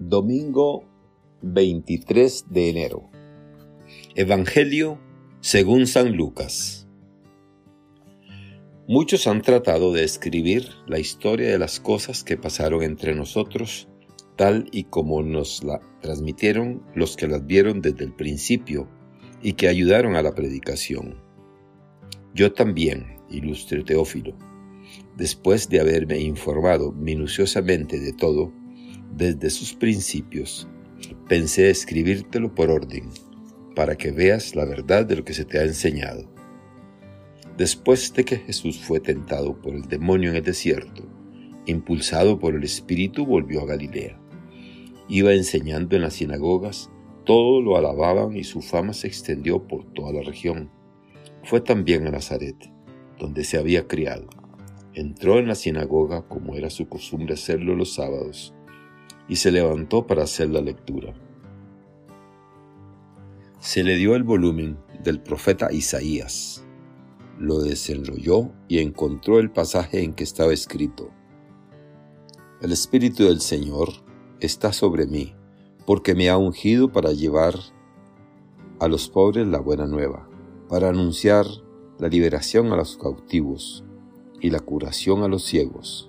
Domingo 23 de enero. Evangelio según San Lucas. Muchos han tratado de escribir la historia de las cosas que pasaron entre nosotros, tal y como nos la transmitieron los que las vieron desde el principio y que ayudaron a la predicación. Yo también, ilustre Teófilo, después de haberme informado minuciosamente de todo, desde sus principios, pensé escribírtelo por orden, para que veas la verdad de lo que se te ha enseñado. Después de que Jesús fue tentado por el demonio en el desierto, impulsado por el Espíritu, volvió a Galilea. Iba enseñando en las sinagogas, todos lo alababan y su fama se extendió por toda la región. Fue también a Nazaret, donde se había criado. Entró en la sinagoga como era su costumbre hacerlo los sábados y se levantó para hacer la lectura. Se le dio el volumen del profeta Isaías, lo desenrolló y encontró el pasaje en que estaba escrito. El Espíritu del Señor está sobre mí, porque me ha ungido para llevar a los pobres la buena nueva, para anunciar la liberación a los cautivos y la curación a los ciegos,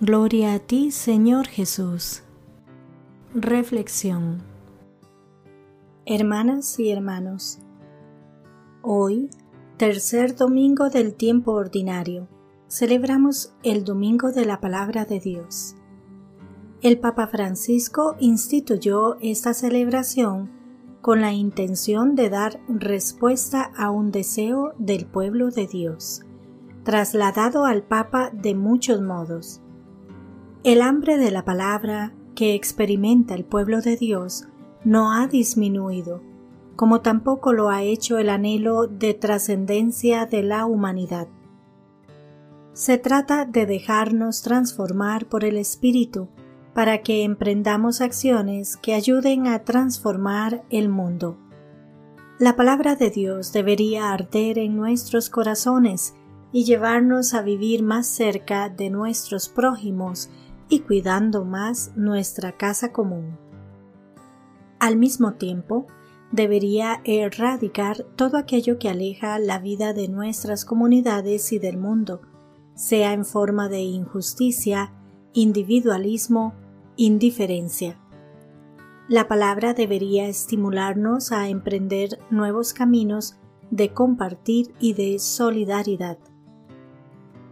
Gloria a ti, Señor Jesús. Reflexión. Hermanas y hermanos, hoy, tercer domingo del tiempo ordinario, celebramos el Domingo de la Palabra de Dios. El Papa Francisco instituyó esta celebración con la intención de dar respuesta a un deseo del pueblo de Dios, trasladado al Papa de muchos modos el hambre de la palabra que experimenta el pueblo de Dios no ha disminuido, como tampoco lo ha hecho el anhelo de trascendencia de la humanidad. Se trata de dejarnos transformar por el Espíritu para que emprendamos acciones que ayuden a transformar el mundo. La palabra de Dios debería arder en nuestros corazones y llevarnos a vivir más cerca de nuestros prójimos y cuidando más nuestra casa común. Al mismo tiempo, debería erradicar todo aquello que aleja la vida de nuestras comunidades y del mundo, sea en forma de injusticia, individualismo, indiferencia. La palabra debería estimularnos a emprender nuevos caminos de compartir y de solidaridad.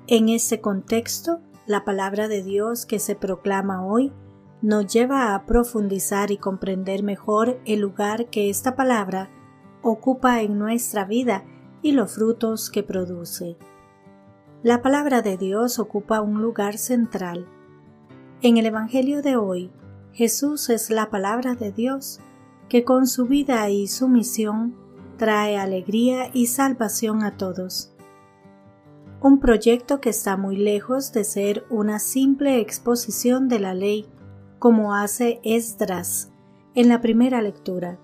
En ese contexto, la palabra de Dios que se proclama hoy nos lleva a profundizar y comprender mejor el lugar que esta palabra ocupa en nuestra vida y los frutos que produce. La palabra de Dios ocupa un lugar central. En el Evangelio de hoy, Jesús es la palabra de Dios que con su vida y su misión trae alegría y salvación a todos un proyecto que está muy lejos de ser una simple exposición de la ley, como hace Esdras en la primera lectura.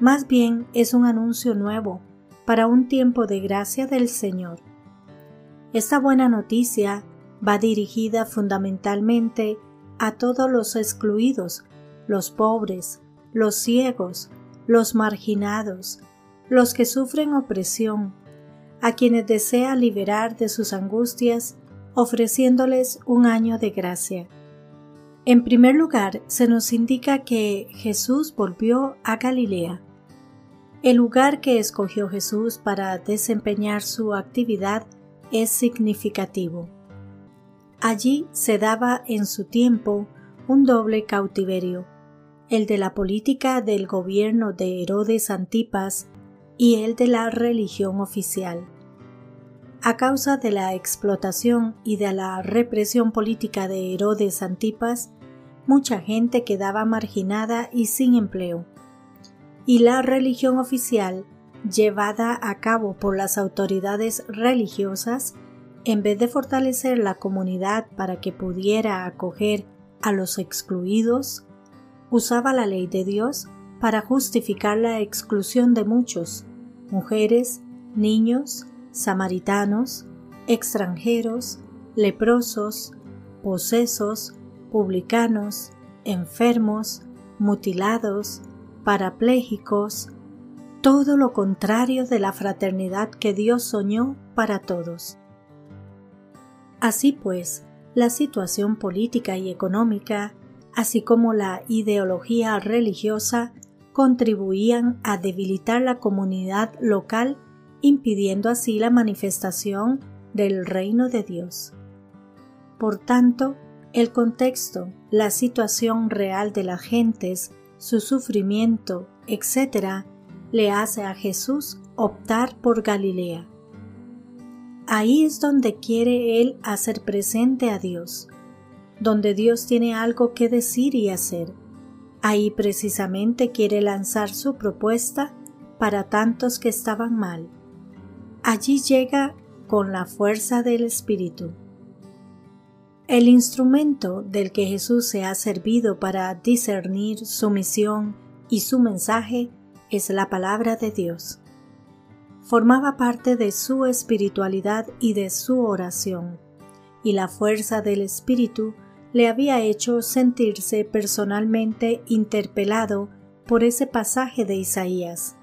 Más bien es un anuncio nuevo para un tiempo de gracia del Señor. Esta buena noticia va dirigida fundamentalmente a todos los excluidos, los pobres, los ciegos, los marginados, los que sufren opresión, a quienes desea liberar de sus angustias, ofreciéndoles un año de gracia. En primer lugar, se nos indica que Jesús volvió a Galilea. El lugar que escogió Jesús para desempeñar su actividad es significativo. Allí se daba en su tiempo un doble cautiverio, el de la política del gobierno de Herodes Antipas y el de la religión oficial a causa de la explotación y de la represión política de Herodes Antipas, mucha gente quedaba marginada y sin empleo. Y la religión oficial, llevada a cabo por las autoridades religiosas, en vez de fortalecer la comunidad para que pudiera acoger a los excluidos, usaba la ley de Dios para justificar la exclusión de muchos, mujeres, niños, samaritanos, extranjeros, leprosos, posesos, publicanos, enfermos, mutilados, parapléjicos, todo lo contrario de la fraternidad que Dios soñó para todos. Así pues, la situación política y económica, así como la ideología religiosa, contribuían a debilitar la comunidad local, impidiendo así la manifestación del reino de Dios. Por tanto, el contexto, la situación real de las gentes, su sufrimiento, etc., le hace a Jesús optar por Galilea. Ahí es donde quiere Él hacer presente a Dios, donde Dios tiene algo que decir y hacer. Ahí precisamente quiere lanzar su propuesta para tantos que estaban mal. Allí llega con la fuerza del Espíritu. El instrumento del que Jesús se ha servido para discernir su misión y su mensaje es la palabra de Dios. Formaba parte de su espiritualidad y de su oración, y la fuerza del Espíritu le había hecho sentirse personalmente interpelado por ese pasaje de Isaías,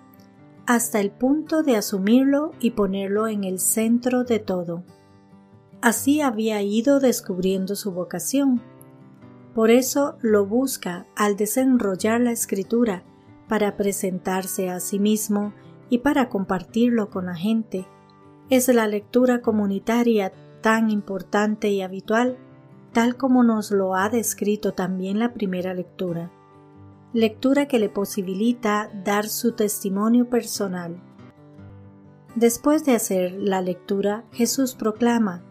hasta el punto de asumirlo y ponerlo en el centro de todo. Así había ido descubriendo su vocación. Por eso lo busca al desenrollar la escritura para presentarse a sí mismo y para compartirlo con la gente. Es la lectura comunitaria tan importante y habitual, tal como nos lo ha descrito también la primera lectura. Lectura que le posibilita dar su testimonio personal. Después de hacer la lectura, Jesús proclama,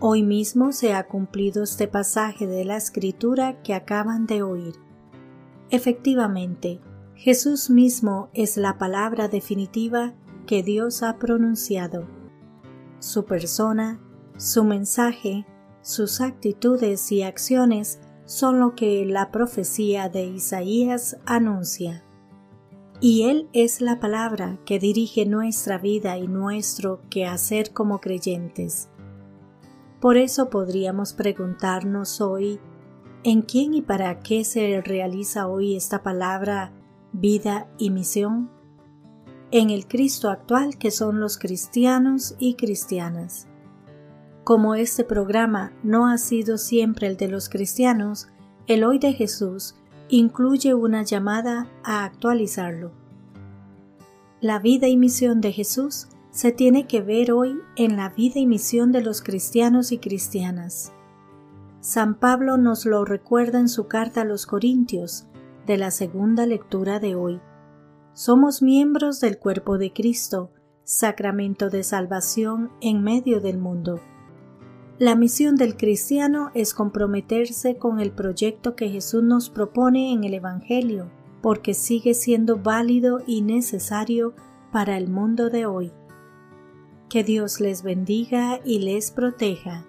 Hoy mismo se ha cumplido este pasaje de la escritura que acaban de oír. Efectivamente, Jesús mismo es la palabra definitiva que Dios ha pronunciado. Su persona, su mensaje, sus actitudes y acciones son lo que la profecía de Isaías anuncia. Y Él es la palabra que dirige nuestra vida y nuestro quehacer como creyentes. Por eso podríamos preguntarnos hoy, ¿en quién y para qué se realiza hoy esta palabra vida y misión? En el Cristo actual que son los cristianos y cristianas. Como este programa no ha sido siempre el de los cristianos, el hoy de Jesús incluye una llamada a actualizarlo. La vida y misión de Jesús se tiene que ver hoy en la vida y misión de los cristianos y cristianas. San Pablo nos lo recuerda en su carta a los Corintios, de la segunda lectura de hoy. Somos miembros del cuerpo de Cristo, sacramento de salvación en medio del mundo. La misión del cristiano es comprometerse con el proyecto que Jesús nos propone en el Evangelio, porque sigue siendo válido y necesario para el mundo de hoy. Que Dios les bendiga y les proteja.